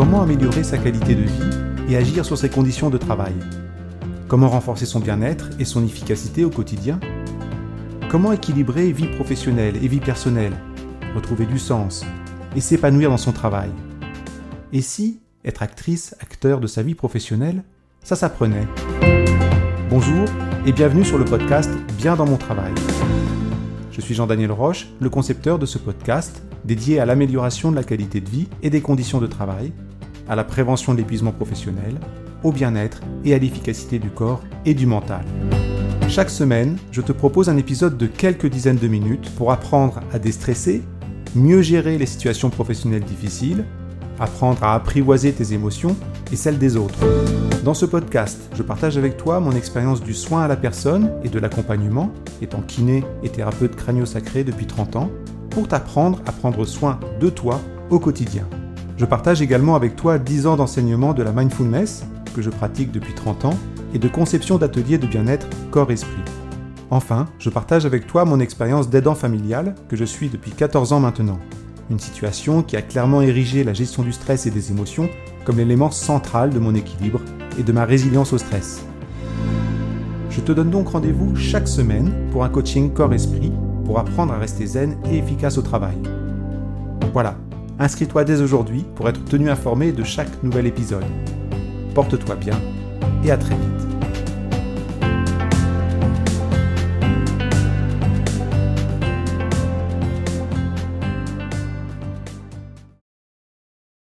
comment améliorer sa qualité de vie et agir sur ses conditions de travail? Comment renforcer son bien-être et son efficacité au quotidien? Comment équilibrer vie professionnelle et vie personnelle, retrouver du sens et s'épanouir dans son travail? Et si être actrice, acteur de sa vie professionnelle, ça s'apprenait? Bonjour et bienvenue sur le podcast Bien dans mon travail. Je suis Jean-Daniel Roche, le concepteur de ce podcast dédié à l'amélioration de la qualité de vie et des conditions de travail, à la prévention de l'épuisement professionnel, au bien-être et à l'efficacité du corps et du mental. Chaque semaine, je te propose un épisode de quelques dizaines de minutes pour apprendre à déstresser, mieux gérer les situations professionnelles difficiles, apprendre à apprivoiser tes émotions et celles des autres. Dans ce podcast, je partage avec toi mon expérience du soin à la personne et de l'accompagnement, étant kiné et thérapeute crânio-sacré depuis 30 ans, pour t'apprendre à prendre soin de toi au quotidien. Je partage également avec toi 10 ans d'enseignement de la mindfulness, que je pratique depuis 30 ans, et de conception d'ateliers de bien-être corps-esprit. Enfin, je partage avec toi mon expérience d'aidant familial, que je suis depuis 14 ans maintenant. Une situation qui a clairement érigé la gestion du stress et des émotions comme l'élément central de mon équilibre et de ma résilience au stress. Je te donne donc rendez-vous chaque semaine pour un coaching corps-esprit pour apprendre à rester zen et efficace au travail. Voilà, inscris-toi dès aujourd'hui pour être tenu informé de chaque nouvel épisode. Porte-toi bien et à très vite.